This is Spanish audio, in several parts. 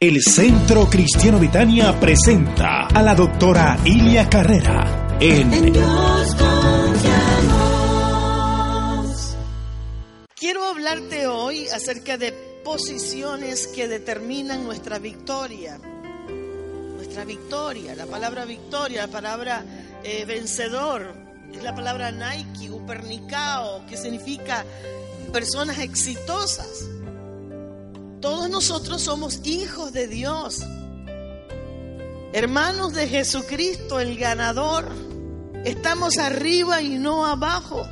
El Centro Cristiano Vitania presenta a la doctora Ilia Carrera en Quiero hablarte hoy acerca de posiciones que determinan nuestra victoria. Nuestra victoria, la palabra victoria, la palabra eh, vencedor, es la palabra Nike, Upernicao, que significa personas exitosas. Todos nosotros somos hijos de Dios, hermanos de Jesucristo, el ganador. Estamos arriba y no abajo.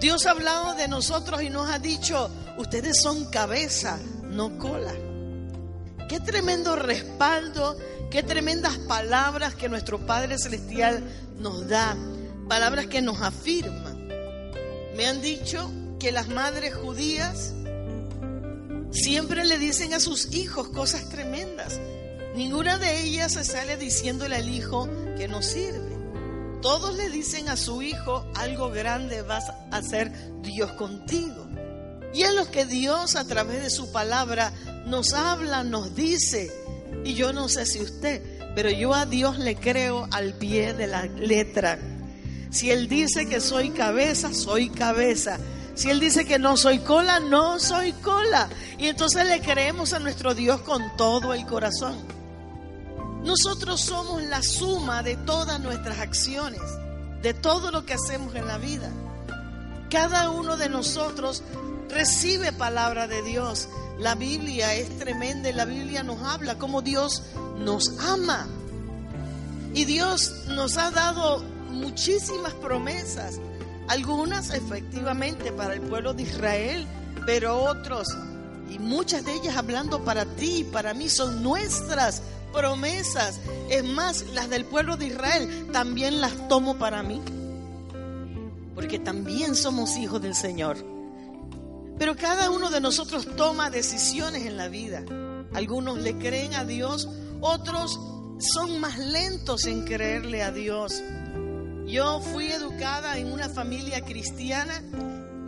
Dios ha hablado de nosotros y nos ha dicho, ustedes son cabeza, no cola. Qué tremendo respaldo, qué tremendas palabras que nuestro Padre Celestial nos da, palabras que nos afirman. Me han dicho que las madres judías siempre le dicen a sus hijos cosas tremendas. Ninguna de ellas se sale diciéndole al hijo que no sirve. Todos le dicen a su hijo, algo grande vas a hacer Dios contigo. Y es lo que Dios a través de su palabra nos habla, nos dice. Y yo no sé si usted, pero yo a Dios le creo al pie de la letra. Si Él dice que soy cabeza, soy cabeza. Si Él dice que no soy cola, no soy cola. Y entonces le creemos a nuestro Dios con todo el corazón. Nosotros somos la suma de todas nuestras acciones, de todo lo que hacemos en la vida. Cada uno de nosotros recibe palabra de Dios. La Biblia es tremenda la Biblia nos habla como Dios nos ama. Y Dios nos ha dado muchísimas promesas. Algunas efectivamente para el pueblo de Israel, pero otros, y muchas de ellas hablando para ti y para mí, son nuestras promesas. Es más, las del pueblo de Israel también las tomo para mí, porque también somos hijos del Señor. Pero cada uno de nosotros toma decisiones en la vida. Algunos le creen a Dios, otros son más lentos en creerle a Dios. Yo fui educada en una familia cristiana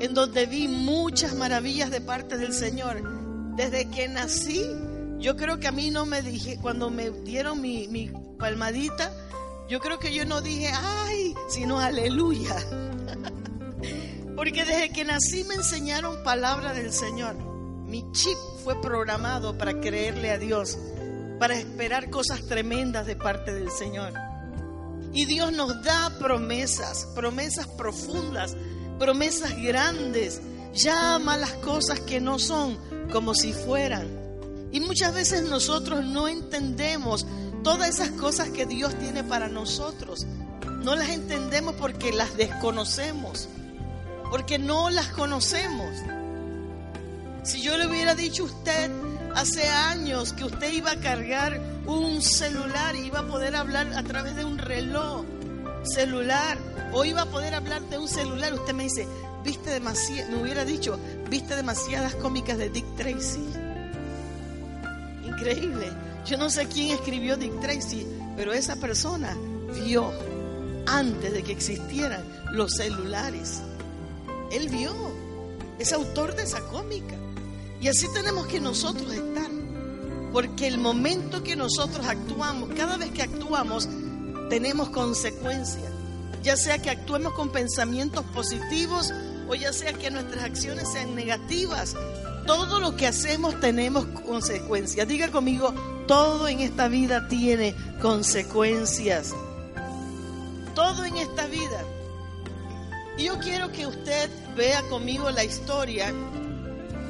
en donde vi muchas maravillas de parte del Señor. Desde que nací, yo creo que a mí no me dije, cuando me dieron mi, palmadita, yo creo que yo no dije, ay, sino aleluya. Porque desde que nací me enseñaron palabra del Señor. Mi chip fue programado para creerle a Dios, para esperar cosas tremendas de parte del Señor. Y Dios nos da promesas, promesas profundas, promesas grandes. Llama las cosas que no son como si fueran. Y muchas veces nosotros no entendemos todas esas cosas que Dios tiene para nosotros. No las entendemos porque las desconocemos, porque no las conocemos. Si yo le hubiera dicho a usted hace años que usted iba a cargar un celular y iba a poder hablar a través de un reloj celular o iba a poder hablar de un celular, usted me dice, viste demasiadas, me hubiera dicho, viste demasiadas cómicas de Dick Tracy. Increíble. Yo no sé quién escribió Dick Tracy, pero esa persona vio antes de que existieran los celulares. Él vio, es autor de esa cómica. Y así tenemos que nosotros estar. Porque el momento que nosotros actuamos, cada vez que actuamos, tenemos consecuencias. Ya sea que actuemos con pensamientos positivos o ya sea que nuestras acciones sean negativas. Todo lo que hacemos tenemos consecuencias. Diga conmigo, todo en esta vida tiene consecuencias. Todo en esta vida. Y yo quiero que usted vea conmigo la historia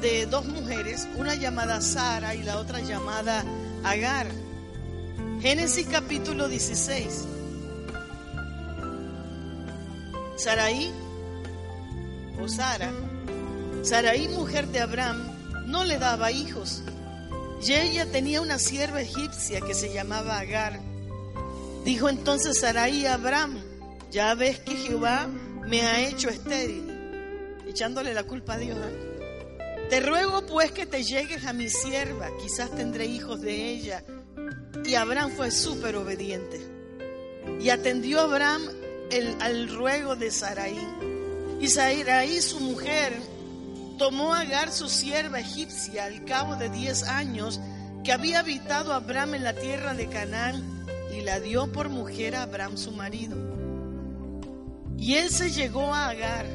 de dos mujeres, una llamada Sara y la otra llamada Agar. Génesis capítulo 16. Saraí o Sara, Saraí mujer de Abraham, no le daba hijos. Y ella tenía una sierva egipcia que se llamaba Agar. Dijo entonces Saraí a Abraham, ya ves que Jehová me ha hecho estéril, echándole la culpa a Dios. ¿eh? Te ruego pues que te llegues a mi sierva, quizás tendré hijos de ella. Y Abraham fue súper obediente. Y atendió Abraham el, al ruego de Saraí. Y Saraí, su mujer, tomó a Agar, su sierva egipcia, al cabo de diez años, que había habitado Abraham en la tierra de Canaán y la dio por mujer a Abraham su marido. Y él se llegó a Agar,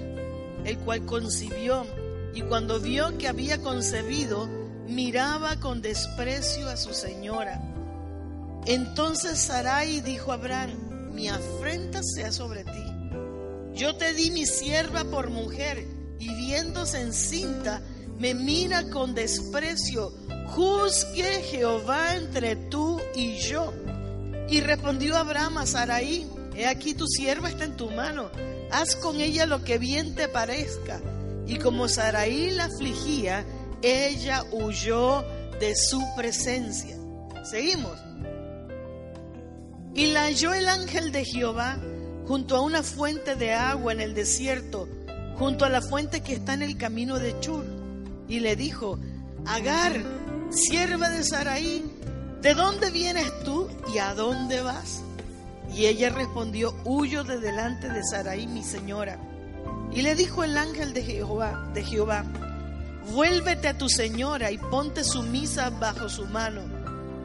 el cual concibió, y cuando vio que había concebido, miraba con desprecio a su señora. Entonces Sarai dijo a Abraham, mi afrenta sea sobre ti. Yo te di mi sierva por mujer, y viéndose encinta, me mira con desprecio. Juzgue Jehová entre tú y yo. Y respondió Abraham a Sarai, he aquí tu sierva está en tu mano, haz con ella lo que bien te parezca. Y como Sarai la afligía, ella huyó de su presencia. Seguimos. Y la halló el ángel de Jehová junto a una fuente de agua en el desierto, junto a la fuente que está en el camino de Chur. Y le dijo, Agar, sierva de Sarai, ¿de dónde vienes tú y a dónde vas? Y ella respondió, huyo de delante de Sarai, mi señora. Y le dijo el ángel de Jehová, de Jehová, vuélvete a tu señora y ponte sumisa bajo su mano.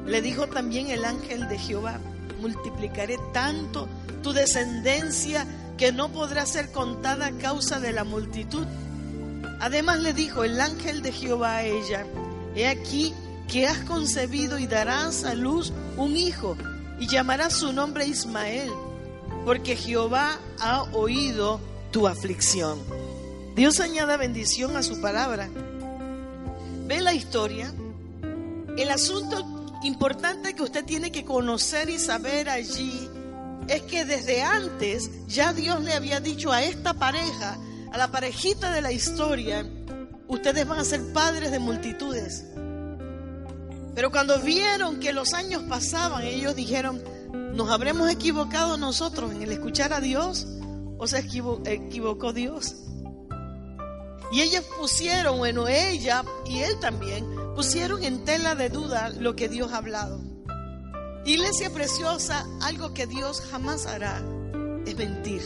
Le dijo también el ángel de Jehová, multiplicaré tanto tu descendencia que no podrá ser contada a causa de la multitud. Además le dijo el ángel de Jehová a ella, he aquí que has concebido y darás a luz un hijo y llamarás su nombre Ismael, porque Jehová ha oído tu aflicción. Dios añada bendición a su palabra. Ve la historia. El asunto importante que usted tiene que conocer y saber allí es que desde antes ya Dios le había dicho a esta pareja, a la parejita de la historia, ustedes van a ser padres de multitudes. Pero cuando vieron que los años pasaban, ellos dijeron, ¿nos habremos equivocado nosotros en el escuchar a Dios o se equivocó Dios? Y ellas pusieron, bueno, ella y él también, pusieron en tela de duda lo que Dios ha hablado. Iglesia preciosa, algo que Dios jamás hará es mentir.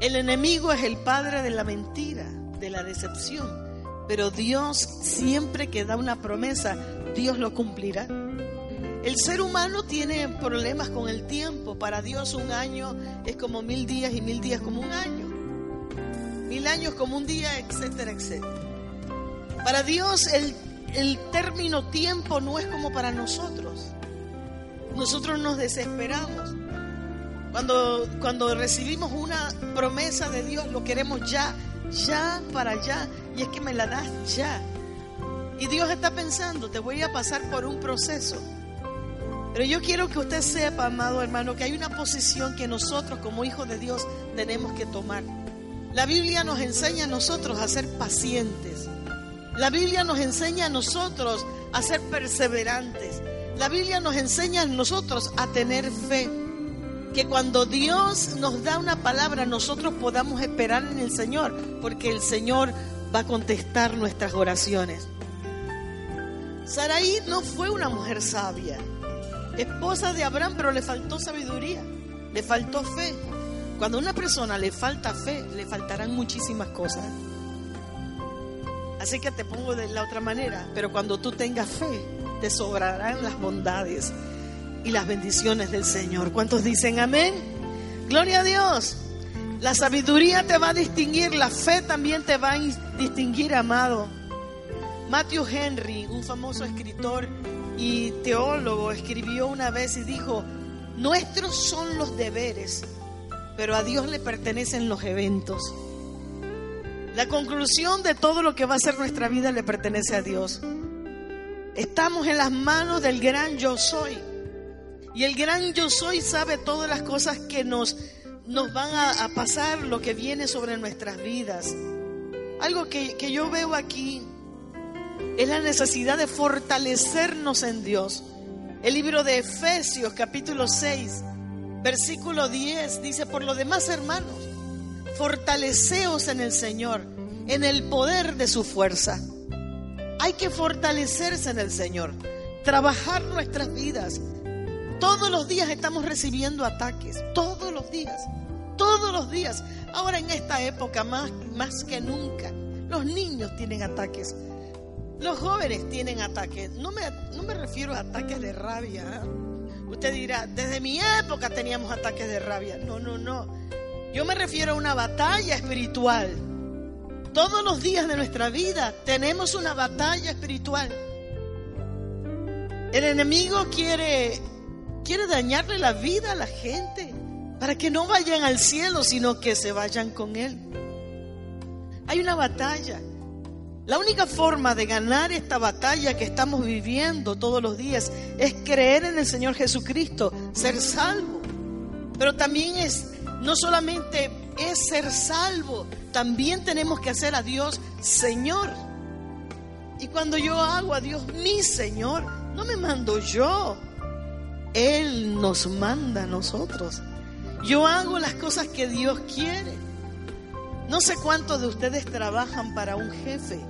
El enemigo es el padre de la mentira, de la decepción, pero Dios siempre que da una promesa, Dios lo cumplirá. El ser humano tiene problemas con el tiempo. Para Dios un año es como mil días y mil días como un año mil años como un día, etcétera, etcétera. Para Dios el, el término tiempo no es como para nosotros. Nosotros nos desesperamos. Cuando, cuando recibimos una promesa de Dios, lo queremos ya, ya para allá. Y es que me la das ya. Y Dios está pensando, te voy a pasar por un proceso. Pero yo quiero que usted sepa, amado hermano, que hay una posición que nosotros como hijos de Dios tenemos que tomar. La Biblia nos enseña a nosotros a ser pacientes. La Biblia nos enseña a nosotros a ser perseverantes. La Biblia nos enseña a nosotros a tener fe. Que cuando Dios nos da una palabra, nosotros podamos esperar en el Señor, porque el Señor va a contestar nuestras oraciones. Saraí no fue una mujer sabia, esposa de Abraham, pero le faltó sabiduría, le faltó fe. Cuando a una persona le falta fe, le faltarán muchísimas cosas. Así que te pongo de la otra manera, pero cuando tú tengas fe, te sobrarán las bondades y las bendiciones del Señor. ¿Cuántos dicen amén? Gloria a Dios. La sabiduría te va a distinguir, la fe también te va a distinguir, amado. Matthew Henry, un famoso escritor y teólogo, escribió una vez y dijo, nuestros son los deberes pero a Dios le pertenecen los eventos. La conclusión de todo lo que va a ser nuestra vida le pertenece a Dios. Estamos en las manos del gran yo soy. Y el gran yo soy sabe todas las cosas que nos, nos van a, pasar, lo que viene sobre nuestras vidas. Algo que, que yo veo aquí es la necesidad de fortalecernos en Dios. El libro de Efesios capítulo 6 Versículo 10 dice, por lo demás hermanos, fortaleceos en el Señor, en el poder de su fuerza. Hay que fortalecerse en el Señor, trabajar nuestras vidas. Todos los días estamos recibiendo ataques, todos los días, todos los días. Ahora en esta época más, más que nunca, los niños tienen ataques. Los jóvenes tienen ataques. No me, no me refiero a ataques de rabia. Usted dirá, desde mi época teníamos ataques de rabia. No, no, no. Yo me refiero a una batalla espiritual. Todos los días de nuestra vida tenemos una batalla espiritual. El enemigo quiere, quiere dañarle la vida a la gente para que no vayan al cielo, sino que se vayan con Él. Hay una batalla. La única forma de ganar esta batalla que estamos viviendo todos los días es creer en el Señor Jesucristo, ser salvo. Pero también es, no solamente es ser salvo, también tenemos que hacer a Dios Señor. Y cuando yo hago a Dios mi Señor, no me mando yo. Él nos manda a nosotros. Yo hago las cosas que Dios quiere. No sé cuántos de ustedes trabajan para un jefe,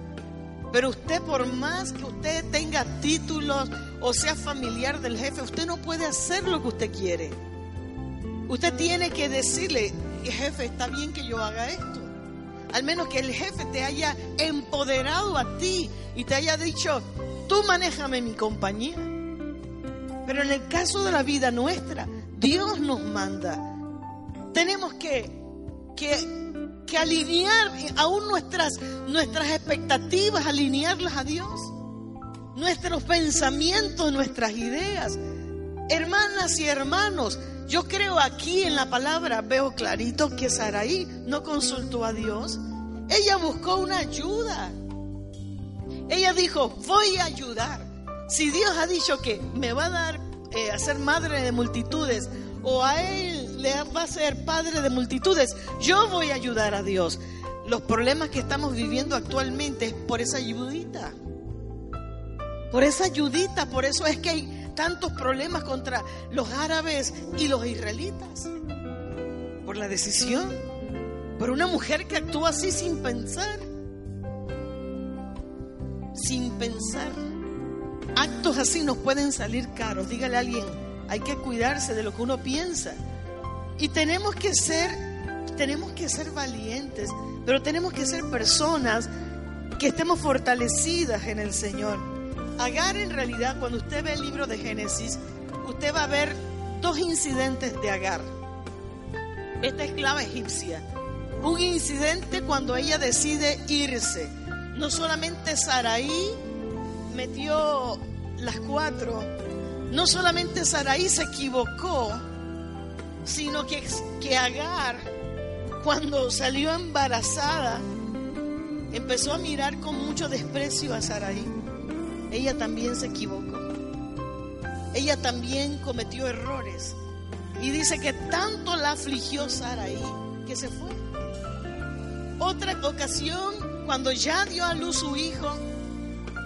pero usted por más que usted tenga títulos o sea familiar del jefe, usted no puede hacer lo que usted quiere. Usted tiene que decirle, jefe, está bien que yo haga esto. Al menos que el jefe te haya empoderado a ti y te haya dicho, tú manéjame mi compañía. Pero en el caso de la vida nuestra, Dios nos manda. Tenemos que, que, que alinear aún nuestras, nuestras expectativas, alinearlas a Dios. Nuestros pensamientos, nuestras ideas. Hermanas y hermanos, yo creo aquí en la palabra, veo clarito que Saraí no consultó a Dios. Ella buscó una ayuda. Ella dijo, voy a ayudar. Si Dios ha dicho que me va a dar eh, a ser madre de multitudes o a Él le va a ser padre de multitudes, yo voy a ayudar a Dios. Los problemas que estamos viviendo actualmente es por esa ayudita. Por esa ayudita, por eso es que hay tantos problemas contra los árabes y los israelitas. Por la decisión. Por una mujer que actúa así sin pensar sin pensar. Actos así nos pueden salir caros. Dígale a alguien, hay que cuidarse de lo que uno piensa. Y tenemos que ser, tenemos que ser valientes, pero tenemos que ser personas que estemos fortalecidas en el Señor. Agar en realidad, cuando usted ve el libro de Génesis, usted va a ver dos incidentes de Agar. Esta esclava egipcia. Un incidente cuando ella decide irse no solamente Saraí metió las cuatro, no solamente Saraí se equivocó, sino que, que Agar, cuando salió embarazada, empezó a mirar con mucho desprecio a Saraí. Ella también se equivocó. Ella también cometió errores. Y dice que tanto la afligió Saraí que se fue. Otra ocasión cuando ya dio a luz su hijo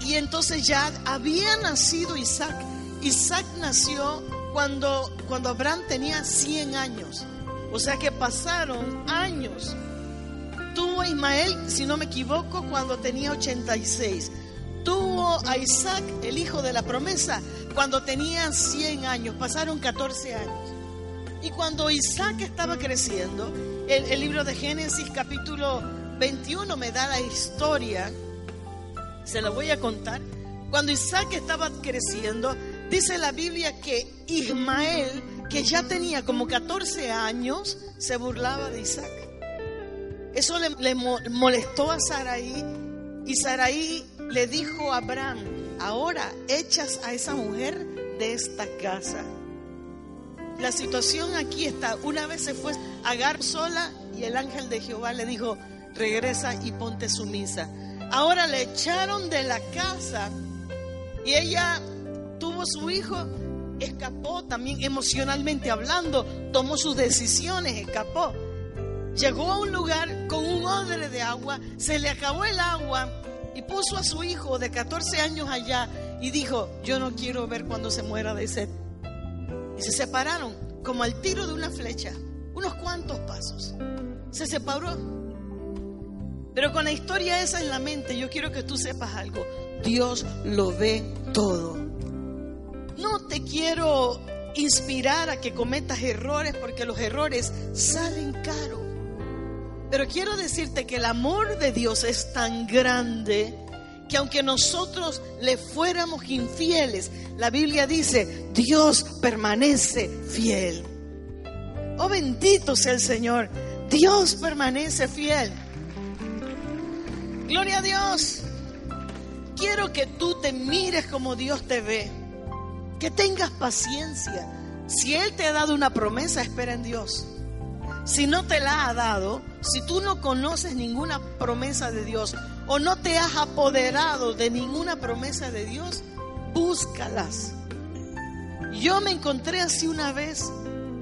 y entonces ya había nacido Isaac. Isaac nació cuando, cuando Abraham tenía 100 años. O sea que pasaron años. Tuvo a Ismael, si no me equivoco, cuando tenía 86. Tuvo a Isaac, el hijo de la promesa, cuando tenía 100 años. Pasaron 14 años. Y cuando Isaac estaba creciendo, el, el libro de Génesis capítulo 21 me da la historia, se la voy a contar. Cuando Isaac estaba creciendo, dice la Biblia que Ismael, que ya tenía como 14 años, se burlaba de Isaac. Eso le, molestó a Saraí y Saraí le dijo a Abraham, ahora echas a esa mujer de esta casa. La situación aquí está, una vez se fue Agar sola y el ángel de Jehová le dijo, regresa y ponte sumisa. Ahora le echaron de la casa y ella tuvo su hijo, escapó también emocionalmente hablando, tomó sus decisiones, escapó. Llegó a un lugar con un odre de agua, se le acabó el agua y puso a su hijo de 14 años allá y dijo, yo no quiero ver cuando se muera de sed. Y se separaron como al tiro de una flecha, unos cuantos pasos. Se separó pero con la historia esa en la mente, yo quiero que tú sepas algo. Dios lo ve todo. No te quiero inspirar a que cometas errores porque los errores salen caro. Pero quiero decirte que el amor de Dios es tan grande que aunque nosotros le fuéramos infieles, la Biblia dice, Dios permanece fiel. Oh bendito sea el Señor, Dios permanece fiel. Gloria a Dios. Quiero que tú te mires como Dios te ve, que tengas paciencia. Si Él te ha dado una promesa, espera en Dios. Si no te la ha dado, si tú no conoces ninguna promesa de Dios o no te has apoderado de ninguna promesa de Dios, búscalas. Yo me encontré así una vez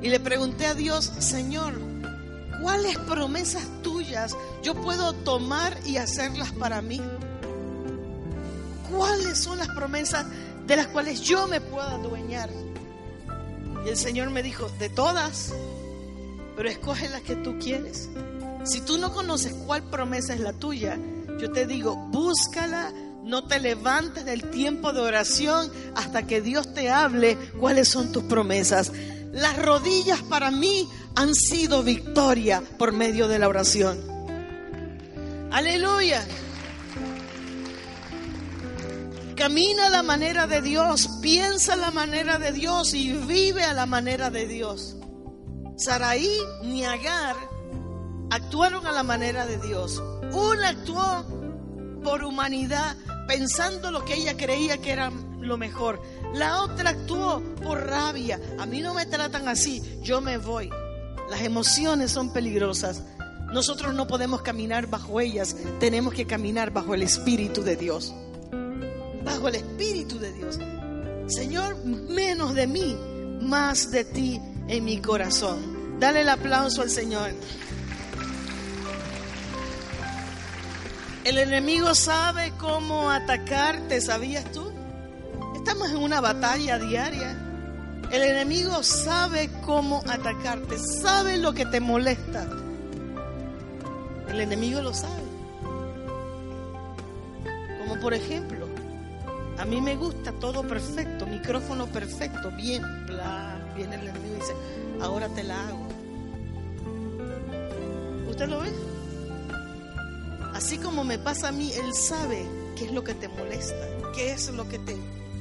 y le pregunté a Dios, Señor, ¿cuáles promesas tuyas yo puedo tomar y hacerlas para mí? ¿Cuáles son las promesas de las cuales yo me puedo adueñar? Y el Señor me dijo, de todas, pero escoge las que tú quieres. Si tú no conoces cuál promesa es la tuya, yo te digo, búscala, no te levantes del tiempo de oración hasta que Dios te hable cuáles son tus promesas. Las rodillas para mí han sido victoria por medio de la oración. Aleluya. Camina a la manera de Dios, piensa a la manera de Dios y vive a la manera de Dios. Saraí ni Agar actuaron a la manera de Dios. Una actuó por humanidad, pensando lo que ella creía que era lo mejor. La otra actuó por rabia. A mí no me tratan así, yo me voy. Las emociones son peligrosas. Nosotros no podemos caminar bajo ellas, tenemos que caminar bajo el Espíritu de Dios. Bajo el Espíritu de Dios. Señor, menos de mí, más de ti en mi corazón. Dale el aplauso al Señor. El enemigo sabe cómo atacarte, ¿sabías tú? Estamos en una batalla diaria. El enemigo sabe cómo atacarte, sabe lo que te molesta. El enemigo lo sabe. Como por ejemplo, a mí me gusta todo perfecto, micrófono perfecto, bien, viene el enemigo y dice, ahora te la hago. ¿Usted lo ve? Así como me pasa a mí, Él sabe qué es lo que te molesta, qué es lo que te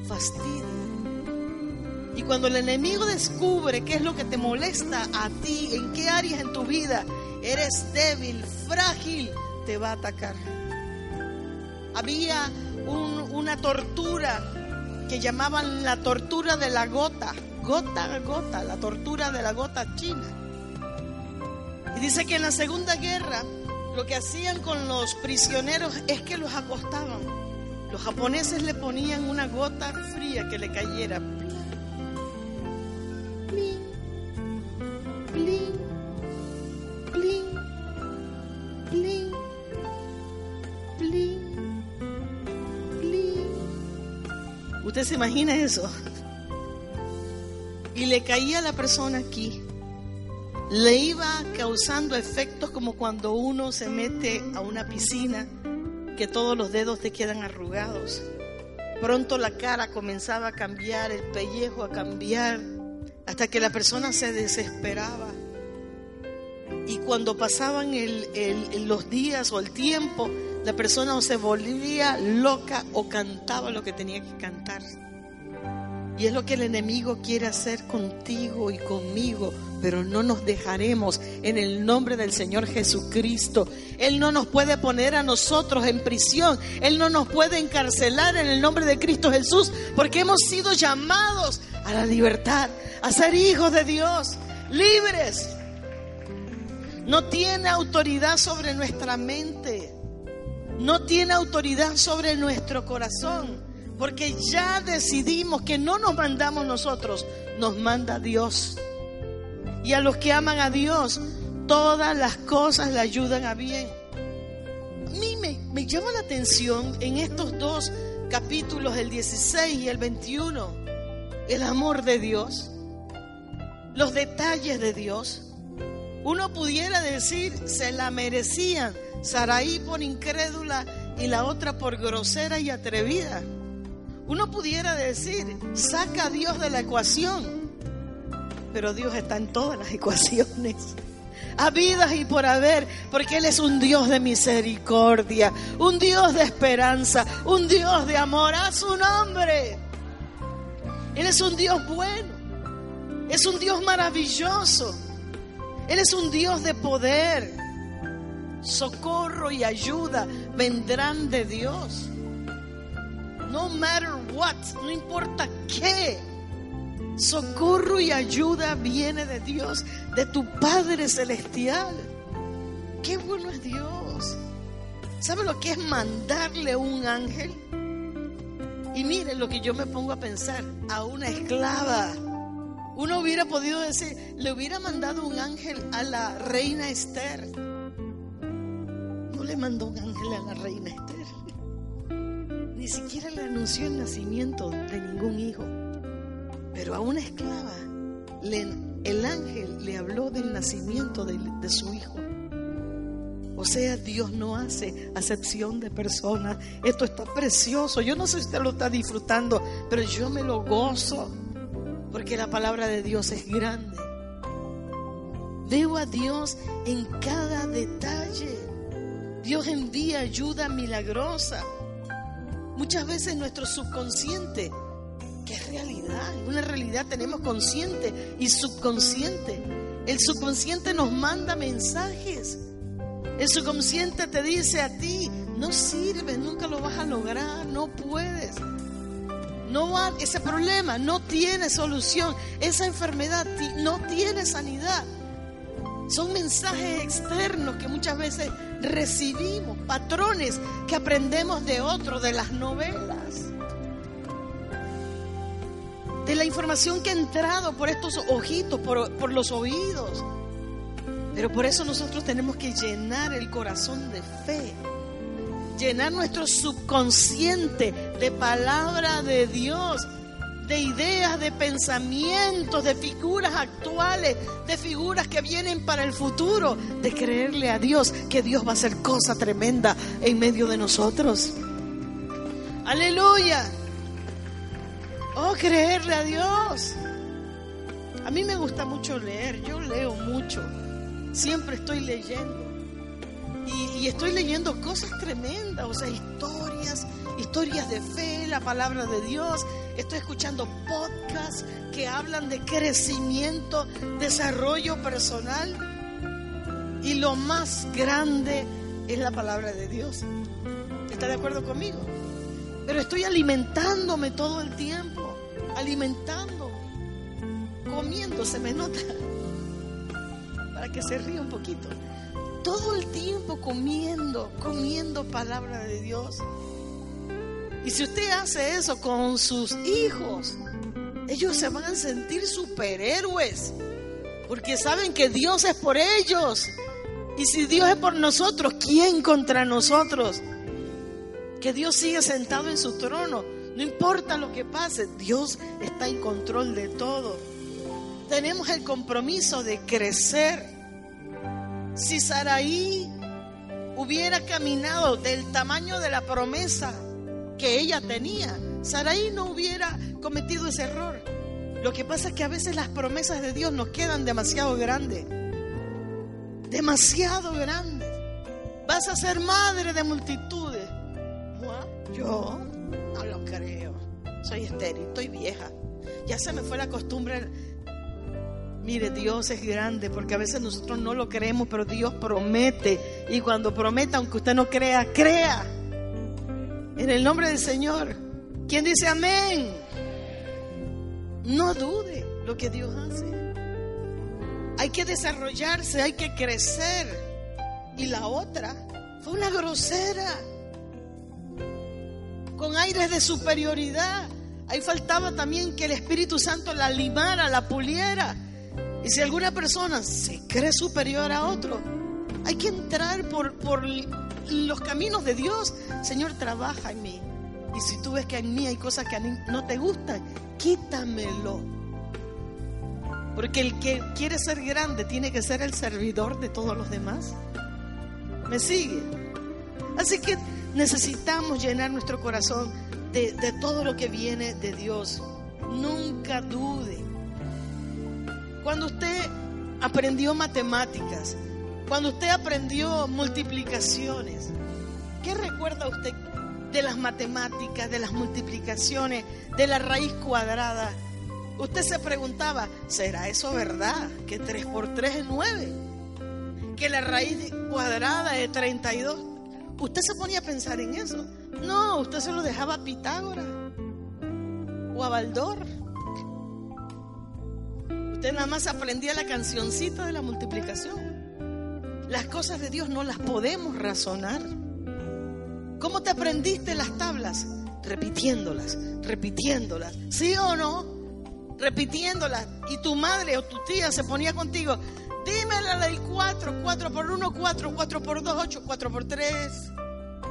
fastidia. Y cuando el enemigo descubre qué es lo que te molesta a ti, en qué áreas en tu vida eres débil, frágil, te va a atacar. Había una tortura que llamaban la tortura de la gota, gota a gota, la tortura de la gota china. Y dice que en la Segunda Guerra lo que hacían con los prisioneros es que los acostaban. Los japoneses le ponían una gota fría que le cayera. Imagina eso? Y le caía a la persona aquí le iba causando efectos como cuando uno se mete a una piscina, que todos los dedos te quedan arrugados. Pronto la cara comenzaba a cambiar, el pellejo a cambiar, hasta que la persona se desesperaba. Y cuando pasaban los días o el tiempo, la persona o se volvía loca o cantaba lo que tenía que cantar. Y es lo que el enemigo quiere hacer contigo y conmigo, pero no nos dejaremos en el nombre del Señor Jesucristo. Él no nos puede poner a nosotros en prisión, Él no nos puede encarcelar en el nombre de Cristo Jesús, porque hemos sido llamados a la libertad, a ser hijos de Dios, libres. No tiene autoridad sobre nuestra mente, no tiene autoridad sobre nuestro corazón porque ya decidimos que no nos mandamos nosotros, nos manda Dios. Y a los que aman a Dios, todas las cosas le ayudan a bien. A mí me, llama la atención en estos dos capítulos, el 16 y el 21, el amor de Dios, los detalles de Dios. Uno pudiera decir, se la merecían, Saraí por incrédula y la otra por grosera y atrevida. Uno pudiera decir, saca a Dios de la ecuación, pero Dios está en todas las ecuaciones. habidas y por haber, porque Él es un Dios de misericordia, un Dios de esperanza, un Dios de amor a su nombre. Él es un Dios bueno, es un Dios maravilloso, Él es un Dios de poder. Socorro y ayuda vendrán de Dios. No matter what, no importa qué. Socorro y ayuda viene de Dios, de tu Padre Celestial. Qué bueno es Dios. ¿Sabe lo que es mandarle un ángel? Y miren lo que yo me pongo a pensar, a una esclava. Uno hubiera podido decir, le hubiera mandado un ángel a la reina Esther. No le mandó un ángel a la reina Esther. Ni siquiera le anunció el nacimiento de ningún hijo. Pero a una esclava, el ángel le habló del nacimiento de, de su hijo. O sea, Dios no hace acepción de personas. Esto está precioso. Yo no sé si usted lo está disfrutando, pero yo me lo gozo. Porque la palabra de Dios es grande. Veo a Dios en cada detalle. Dios envía ayuda milagrosa. Muchas veces nuestro subconsciente, que es realidad, una realidad tenemos consciente y subconsciente. El subconsciente nos manda mensajes. El subconsciente te dice a ti, no sirve, nunca lo vas a lograr, no puedes. No va, ese problema no tiene solución, esa enfermedad no tiene sanidad. Son mensajes externos que muchas veces recibimos, patrones que aprendemos de otros, de las novelas, de la información que ha entrado por estos ojitos, por, por los oídos. Pero por eso nosotros tenemos que llenar el corazón de fe, llenar nuestro subconsciente de palabra de Dios de ideas, de pensamientos, de figuras actuales, de figuras que vienen para el futuro, de creerle a Dios que Dios va a hacer cosa tremenda en medio de nosotros. Aleluya. Oh, creerle a Dios. A mí me gusta mucho leer, yo leo mucho, siempre estoy leyendo. Y, y estoy leyendo cosas tremendas, o sea, historias, historias de fe, la palabra de Dios. Estoy escuchando podcasts que hablan de crecimiento, desarrollo personal. Y lo más grande es la palabra de Dios. ¿Está de acuerdo conmigo? Pero estoy alimentándome todo el tiempo, alimentando, comiendo, se me nota, para que se ríe un poquito. Todo el tiempo comiendo, comiendo palabra de Dios. Y si usted hace eso con sus hijos, ellos se van a sentir superhéroes. Porque saben que Dios es por ellos. Y si Dios es por nosotros, ¿quién contra nosotros? Que Dios sigue sentado en su trono. No importa lo que pase, Dios está en control de todo. Tenemos el compromiso de crecer. Si Saraí hubiera caminado del tamaño de la promesa, que ella tenía, Saraí no hubiera cometido ese error. Lo que pasa es que a veces las promesas de Dios nos quedan demasiado grandes. Demasiado grandes. Vas a ser madre de multitudes. Yo no lo creo. Soy estéril, estoy vieja. Ya se me fue la costumbre. Mire, Dios es grande porque a veces nosotros no lo creemos, pero Dios promete. Y cuando prometa, aunque usted no crea, crea. En el nombre del Señor. ¿Quién dice amén? No dude lo que Dios hace. Hay que desarrollarse, hay que crecer. Y la otra fue una grosera, con aires de superioridad. Ahí faltaba también que el Espíritu Santo la limara, la puliera. Y si alguna persona se cree superior a otro, hay que entrar por, por los caminos de Dios. Señor, trabaja en mí. Y si tú ves que en mí hay cosas que a mí no te gustan, quítamelo. Porque el que quiere ser grande tiene que ser el servidor de todos los demás. ¿Me sigue? Así que necesitamos llenar nuestro corazón de, de todo lo que viene de Dios. Nunca dude. Cuando usted aprendió matemáticas, cuando usted aprendió multiplicaciones, ¿qué recuerda usted de las matemáticas, de las multiplicaciones, de la raíz cuadrada? Usted se preguntaba, ¿será eso verdad? Que 3 por 3 es 9. Que la raíz cuadrada es 32. Usted se ponía a pensar en eso. No, usted se lo dejaba a Pitágoras o a Baldor. Usted nada más aprendía la cancioncita de la multiplicación. Las cosas de Dios no las podemos razonar. ¿Cómo te aprendiste las tablas? Repitiéndolas, repitiéndolas. ¿Sí o no? repitiéndola y tu madre o tu tía se ponía contigo, dime la del 4, 4 por 1, 4, 4 por 2, 8, 4 por 3,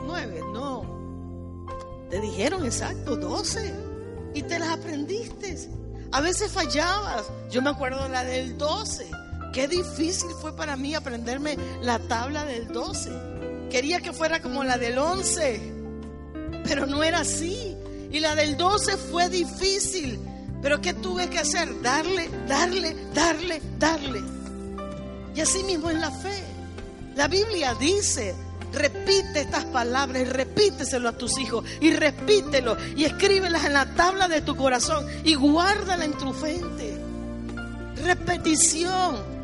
9, no. Te dijeron exacto, 12 y te las aprendiste. A veces fallabas. Yo me acuerdo la del 12. Qué difícil fue para mí aprenderme la tabla del 12. Quería que fuera como la del 11, pero no era así. Y la del 12 fue difícil pero ¿qué tuve que hacer? Darle, darle, darle, darle. Y así mismo en la fe. La Biblia dice, repite estas palabras y repíteselo a tus hijos y repítelo y escríbelas en la tabla de tu corazón y guárdala en tu frente. Repetición.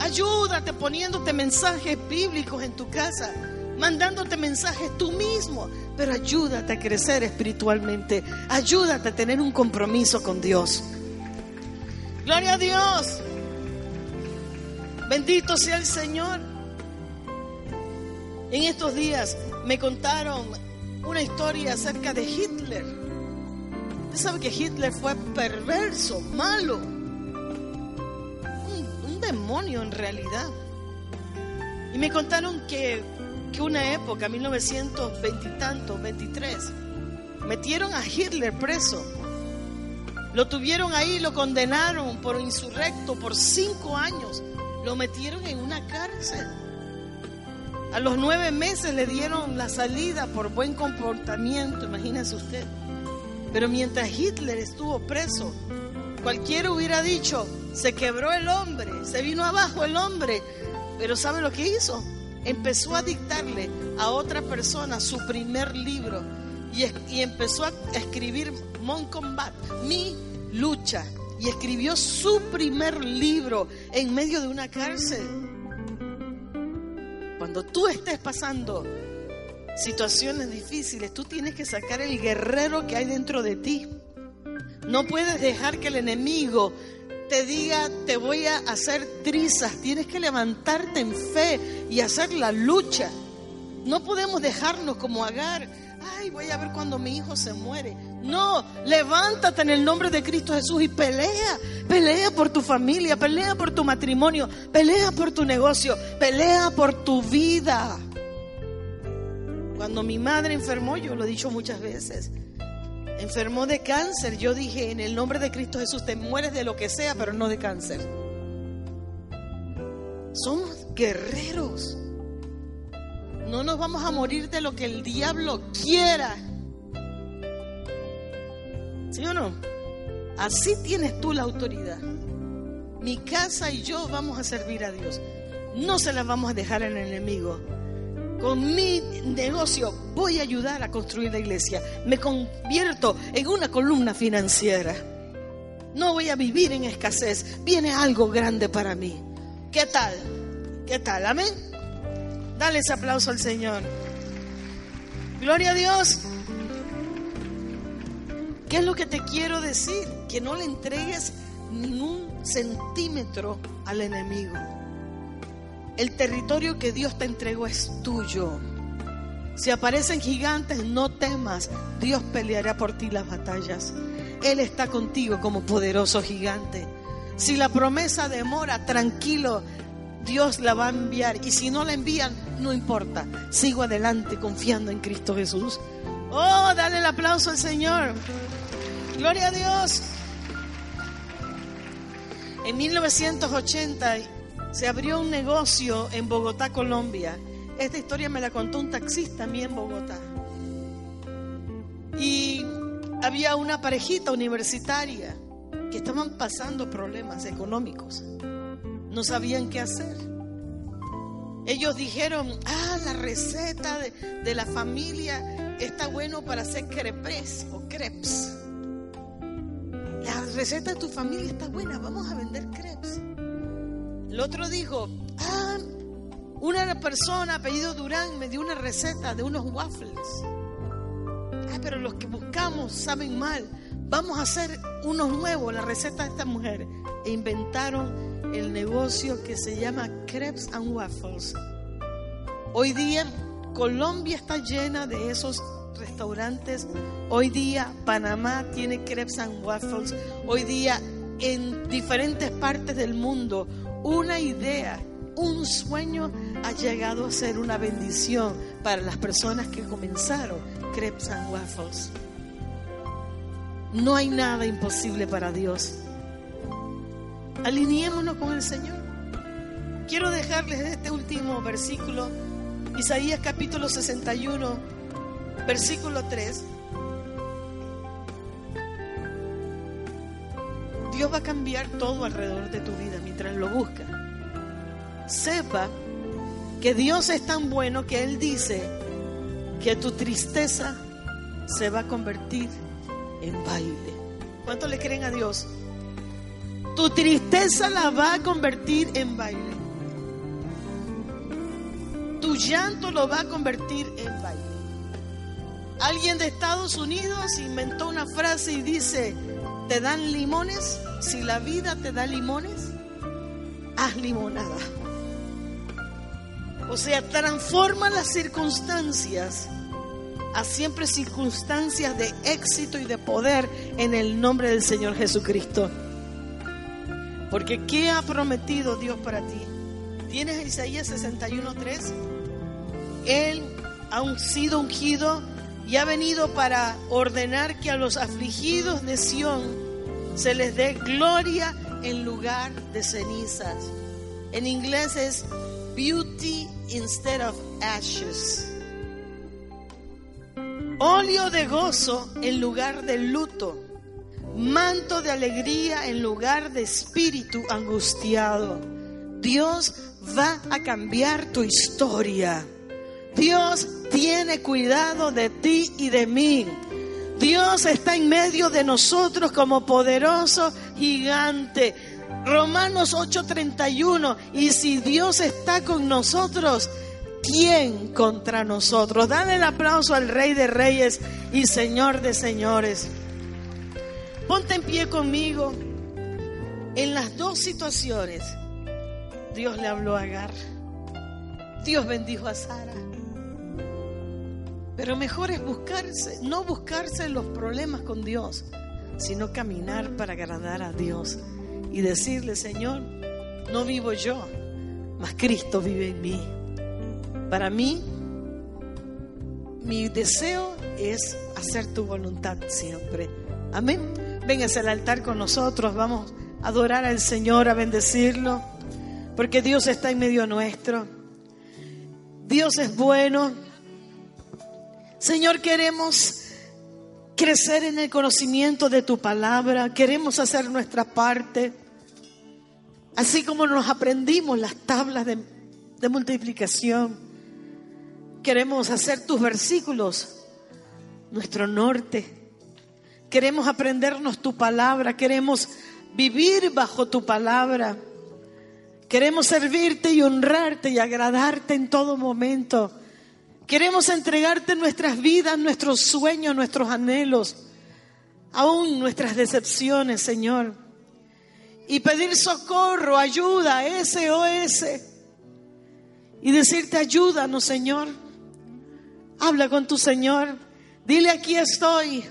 Ayúdate poniéndote mensajes bíblicos en tu casa, mandándote mensajes tú mismo pero ayúdate a crecer espiritualmente, ayúdate a tener un compromiso con Dios. Gloria a Dios. Bendito sea el Señor. En estos días me contaron una historia acerca de Hitler. Usted sabe que Hitler fue perverso, malo, demonio en realidad. Y me contaron que que una época, 1920 y tanto, 23, metieron a Hitler preso. Lo tuvieron ahí, lo condenaron por insurrecto por cinco años. Lo metieron en una cárcel. A los nueve meses le dieron la salida por buen comportamiento, imagínese usted. Pero mientras Hitler estuvo preso, cualquiera hubiera dicho, se quebró el hombre, se vino abajo el hombre. Pero ¿sabe lo que hizo? empezó a dictarle a otra persona su primer libro y, empezó a escribir Mon Combat, mi lucha, y escribió su primer libro en medio de una cárcel. Cuando tú estés pasando situaciones difíciles, tú tienes que sacar el guerrero que hay dentro de ti. No puedes dejar que el enemigo te diga, te voy a hacer trizas. Tienes que levantarte en fe y hacer la lucha. No podemos dejarnos como Agar. Ay, voy a ver cuando mi hijo se muere. No, levántate en el nombre de Cristo Jesús y pelea. Pelea por tu familia, pelea por tu matrimonio, pelea por tu negocio, pelea por tu vida. Cuando mi madre enfermó, yo lo he dicho muchas veces, enfermó de cáncer, yo dije, en el nombre de Cristo Jesús, te mueres de lo que sea, pero no de cáncer. Somos guerreros. No nos vamos a morir de lo que el diablo quiera. ¿Sí o no? Así tienes tú la autoridad. Mi casa y yo vamos a servir a Dios. No se la vamos a dejar al enemigo con mi negocio voy a ayudar a construir la iglesia. Me convierto en una columna financiera. No voy a vivir en escasez. Viene algo grande para mí. ¿Qué tal? ¿Qué tal? Amén. Dale ese aplauso al Señor. Gloria a Dios. ¿Qué es lo que te quiero decir? Que no le entregues ningún centímetro al enemigo. El territorio que Dios te entregó es tuyo. Si aparecen gigantes, no temas. Dios peleará por ti las batallas. Él está contigo como poderoso gigante. Si la promesa demora, tranquilo, Dios la va a enviar. Y si no la envían, no importa. Sigo adelante confiando en Cristo Jesús. Oh, dale el aplauso al Señor. Gloria a Dios. En 1980 se abrió un negocio en Bogotá, Colombia. Esta historia me la contó un taxista a mí en Bogotá. Y había una parejita universitaria que estaban pasando problemas económicos. no sabían qué hacer. Ellos dijeron, ah, la receta de, de la familia está bueno para hacer crepes o crepes. La receta de tu familia está buena, vamos a vender crepes. El otro dijo, ah, una persona apellido Durán me dio una receta de unos waffles. Ah, pero los que buscamos saben mal. Vamos a hacer unos nuevos, la receta de esta mujer. E inventaron el negocio que se llama Crepes and Waffles. Hoy día Colombia está llena de esos restaurantes. Hoy día Panamá tiene Crepes and Waffles. Hoy día en diferentes partes del mundo una idea, un sueño ha llegado a ser una bendición para las personas que comenzaron Crepes and Waffles. No hay nada imposible para Dios. Alineémonos con el Señor. Quiero dejarles este último versículo, Isaías capítulo 61, versículo 3. Dios va a cambiar todo alrededor de tu vida mientras lo buscas. Sepa que Dios es tan bueno que Él dice que tu tristeza se va a convertir en baile. ¿Cuánto le creen a Dios? Tu tristeza la va a convertir en baile. Tu llanto lo va a convertir en baile. Alguien de Estados Unidos inventó una frase y dice, ¿te dan limones? Si la vida te da limones, haz limonada. O sea, transforma las circunstancias a siempre circunstancias de éxito y de poder en el nombre del Señor Jesucristo. Porque ¿qué ha prometido Dios para ti? ¿Tienes Isaías 61.3? Él ha sido ungido y ha venido para ordenar que a los afligidos de Sión se les dé gloria en lugar de cenizas. En inglés es beauty instead of ashes. Óleo de gozo en lugar de luto. Manto de alegría en lugar de espíritu angustiado. Dios va a cambiar tu historia. Dios tiene cuidado de ti y de mí. Dios está en medio de nosotros como poderoso gigante. Romanos 8:31, y si Dios está con nosotros, ¿quién contra nosotros? Dale el aplauso al Rey de Reyes y Señor de Señores. Ponte en pie conmigo. En las dos situaciones, Dios le habló a Agar. Dios bendijo a Sara. Pero mejor es buscarse, no buscarse los problemas con Dios, sino caminar para agradar a Dios y decirle, Señor, no vivo yo, mas Cristo vive en mí. Para mí, mi deseo es hacer tu voluntad siempre. Amén. Véngase al altar con nosotros, vamos a adorar al Señor, a bendecirlo, porque Dios está en medio nuestro. Dios es bueno. Señor, queremos crecer en el conocimiento de tu palabra, queremos hacer nuestra parte, así como nos aprendimos las tablas de, multiplicación, queremos hacer tus versículos nuestro norte, queremos aprendernos tu palabra, queremos vivir bajo tu palabra, queremos servirte y honrarte y agradarte en todo momento. Queremos entregarte nuestras vidas, nuestros sueños, nuestros anhelos, aún nuestras decepciones, Señor. Y pedir socorro, ayuda, SOS. Y decirte, ayúdanos, Señor. Habla con tu Señor. Dile, aquí estoy.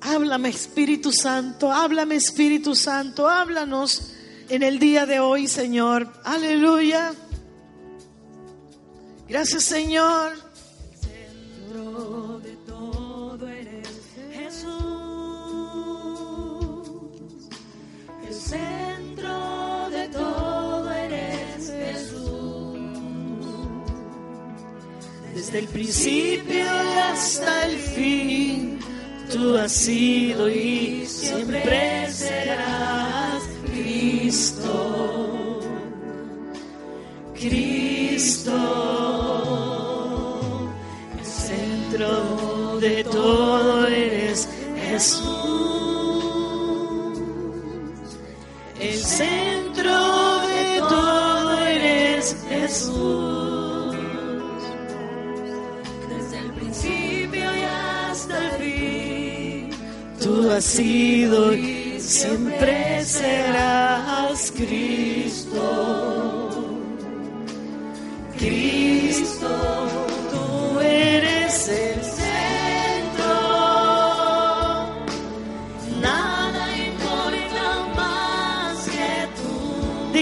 Háblame, Espíritu Santo. Háblame, Espíritu Santo. Háblanos en el día de hoy, Señor. Aleluya. Gracias, Señor. Centro de todo eres Jesús. El centro de todo eres Jesús. Desde el principio hasta el fin, tú has sido y siempre serás Cristo. Cristo, centro de todo eres Jesús, el centro de todo eres Jesús, desde el principio y hasta el fin. Tú has sido y siempre serás Cristo. Cristo,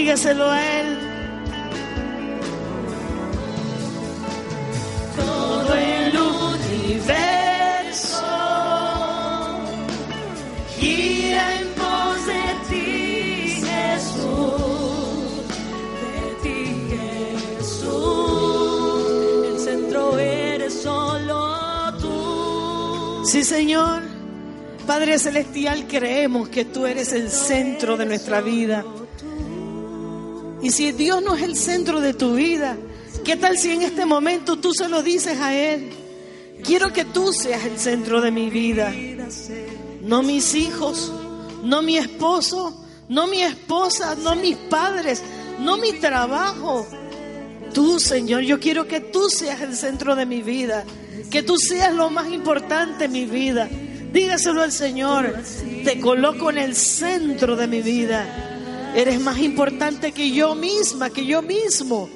Dígaselo a Él. Todo el universo gira en pos de ti, Jesús, de ti, Jesús. El centro eres solo tú. Sí, Señor. Padre Celestial, creemos que tú eres el centro de nuestra vida. Y si Dios no es el centro de tu vida, ¿qué tal si en este momento tú se lo dices a Él? Quiero que tú seas el centro de mi vida. No mis hijos, no mi esposo, no mi esposa, no mis padres, no mi trabajo. Tú, Señor, yo quiero que tú seas el centro de mi vida, que tú seas lo más importante en mi vida. Dígaselo al Señor, te coloco en el centro de mi vida. Eres más importante que yo misma, que yo mismo.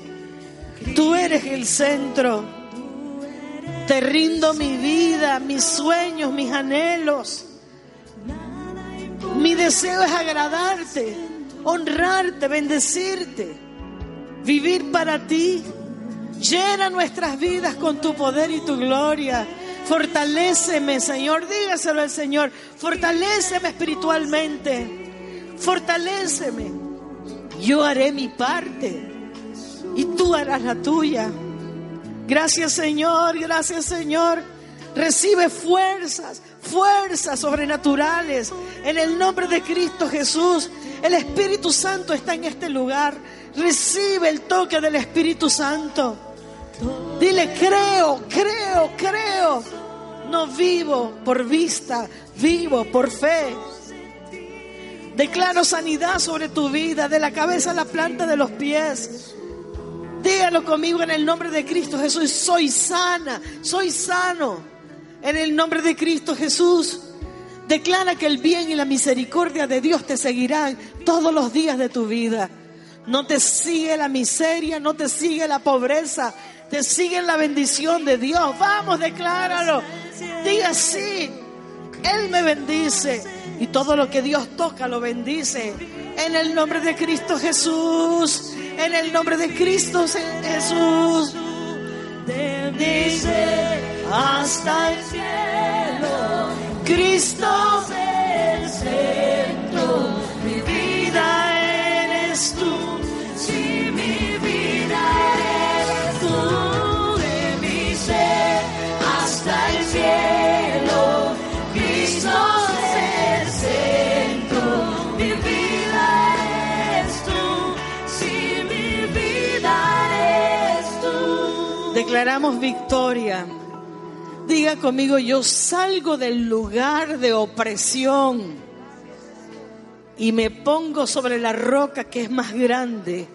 Tú eres el centro. Te rindo mi vida, mis sueños, mis anhelos. Mi deseo es agradarte, honrarte, bendecirte, vivir para ti. Llena nuestras vidas con tu poder y tu gloria. Fortaléceme, Señor. Dígaselo al Señor. Fortaléceme espiritualmente. Fortaléceme. Yo haré mi parte y tú harás la tuya. Gracias, Señor. Gracias, Señor. Recibe fuerzas, fuerzas sobrenaturales en el nombre de Cristo Jesús. El Espíritu Santo está en este lugar. Recibe el toque del Espíritu Santo. Dile, creo, creo, creo. No vivo por vista, vivo por fe. Declaro sanidad sobre tu vida, de la cabeza a la planta de los pies. Dígalo conmigo en el nombre de Cristo Jesús. Soy sana, soy sano. En el nombre de Cristo Jesús. Declara que el bien y la misericordia de Dios te seguirán todos los días de tu vida. No te sigue la miseria, no te sigue la pobreza, te sigue la bendición de Dios. Vamos, decláralo. Diga sí. Él me bendice y todo lo que Dios toca lo bendice. En el nombre de Cristo Jesús. En el nombre de Cristo Jesús. Bendice hasta el cielo. Cristo, declaramos victoria. Diga conmigo, yo salgo del lugar de opresión y me pongo sobre la roca que es más grande,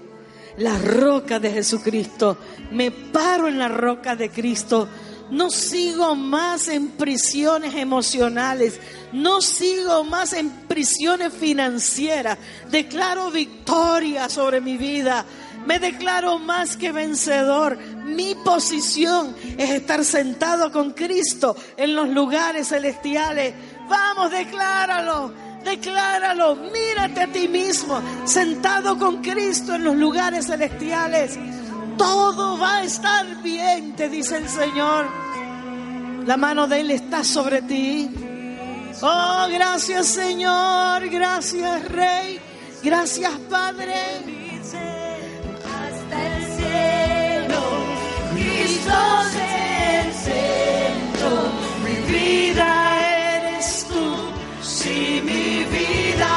la roca de Jesucristo. Me paro en la roca de Cristo. No sigo más en prisiones emocionales. No sigo más en prisiones financieras. Declaro victoria sobre mi vida. Me declaro más que vencedor. Mi posición es estar sentado con Cristo en los lugares celestiales. Vamos, decláralo. Decláralo, mírate a ti mismo, sentado con Cristo en los lugares celestiales. Todo va a estar bien, te dice el Señor. La mano de Él está sobre ti. Oh, gracias Señor, gracias Rey, gracias Padre. Cristo es el centro, mi vida eres tú. Si mi vida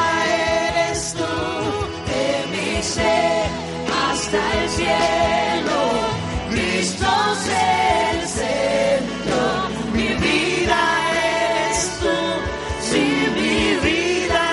eres tú, de mi ser hasta el cielo. Cristo es el centro, mi vida eres tú. Si mi vida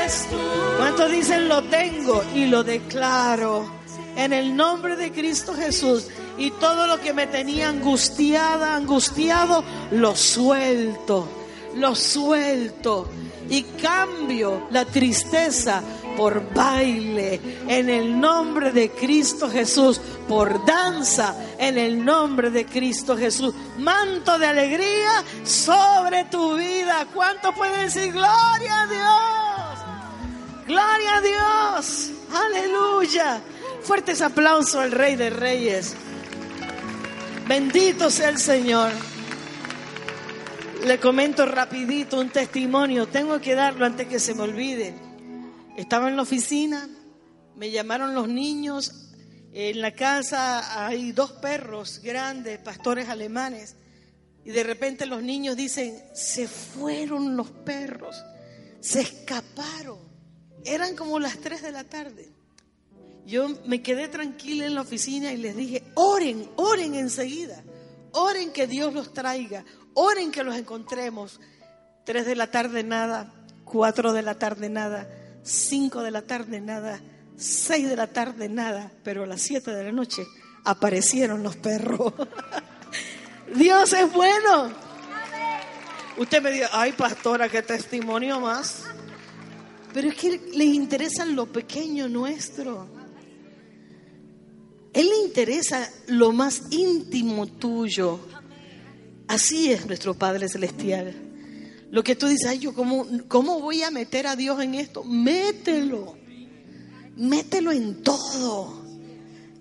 eres tú. ¿Cuántos dicen lo tengo y lo declaro? En el nombre de Cristo Jesús. Y todo lo que me tenía angustiada, angustiado, lo suelto, lo suelto. Y cambio la tristeza por baile en el nombre de Cristo Jesús, por danza en el nombre de Cristo Jesús. Manto de alegría sobre tu vida. ¿Cuánto pueden decir gloria a Dios? Gloria a Dios. Aleluya. Fuertes aplausos al Rey de Reyes. Bendito sea el Señor. Le comento rapidito un testimonio. Tengo que darlo antes que se me olvide. Estaba en la oficina, me llamaron los niños. En la casa hay dos perros grandes, pastores alemanes. Y de repente los niños dicen, se fueron los perros, se escaparon. Eran como las 3 de la tarde. Yo me quedé tranquila en la oficina y les dije, oren, oren enseguida, oren que Dios los traiga, oren que los encontremos. 3 de la tarde nada, 4 de la tarde nada, 5 de la tarde nada, 6 de la tarde nada, pero a las 7 de la noche aparecieron los perros. Dios es bueno. Usted me dice, ay pastora, qué testimonio más. Pero es que le interesa lo pequeño nuestro. Él le interesa lo más íntimo tuyo. Así es nuestro Padre Celestial. Lo que tú dices, ay, yo cómo, cómo voy a meter a Dios en esto. Mételo. Mételo en todo.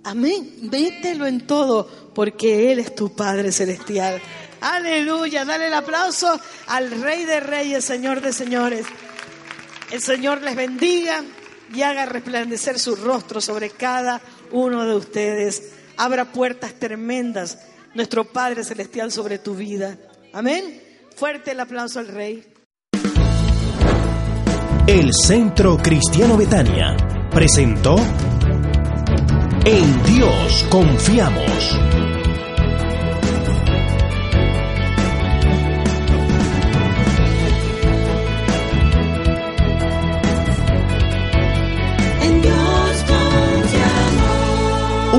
Amén. Mételo en todo, porque Él es tu Padre Celestial. Aleluya. Dale el aplauso al Rey de Reyes, Señor de Señores. El Señor les bendiga y haga resplandecer su rostro sobre cada uno de ustedes. Abra puertas tremendas, nuestro Padre Celestial, sobre tu vida. Amén. Fuerte el aplauso al Rey. El Centro Cristiano Betania presentó En Dios confiamos.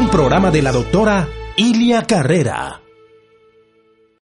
Un programa de la doctora Ilia Carrera.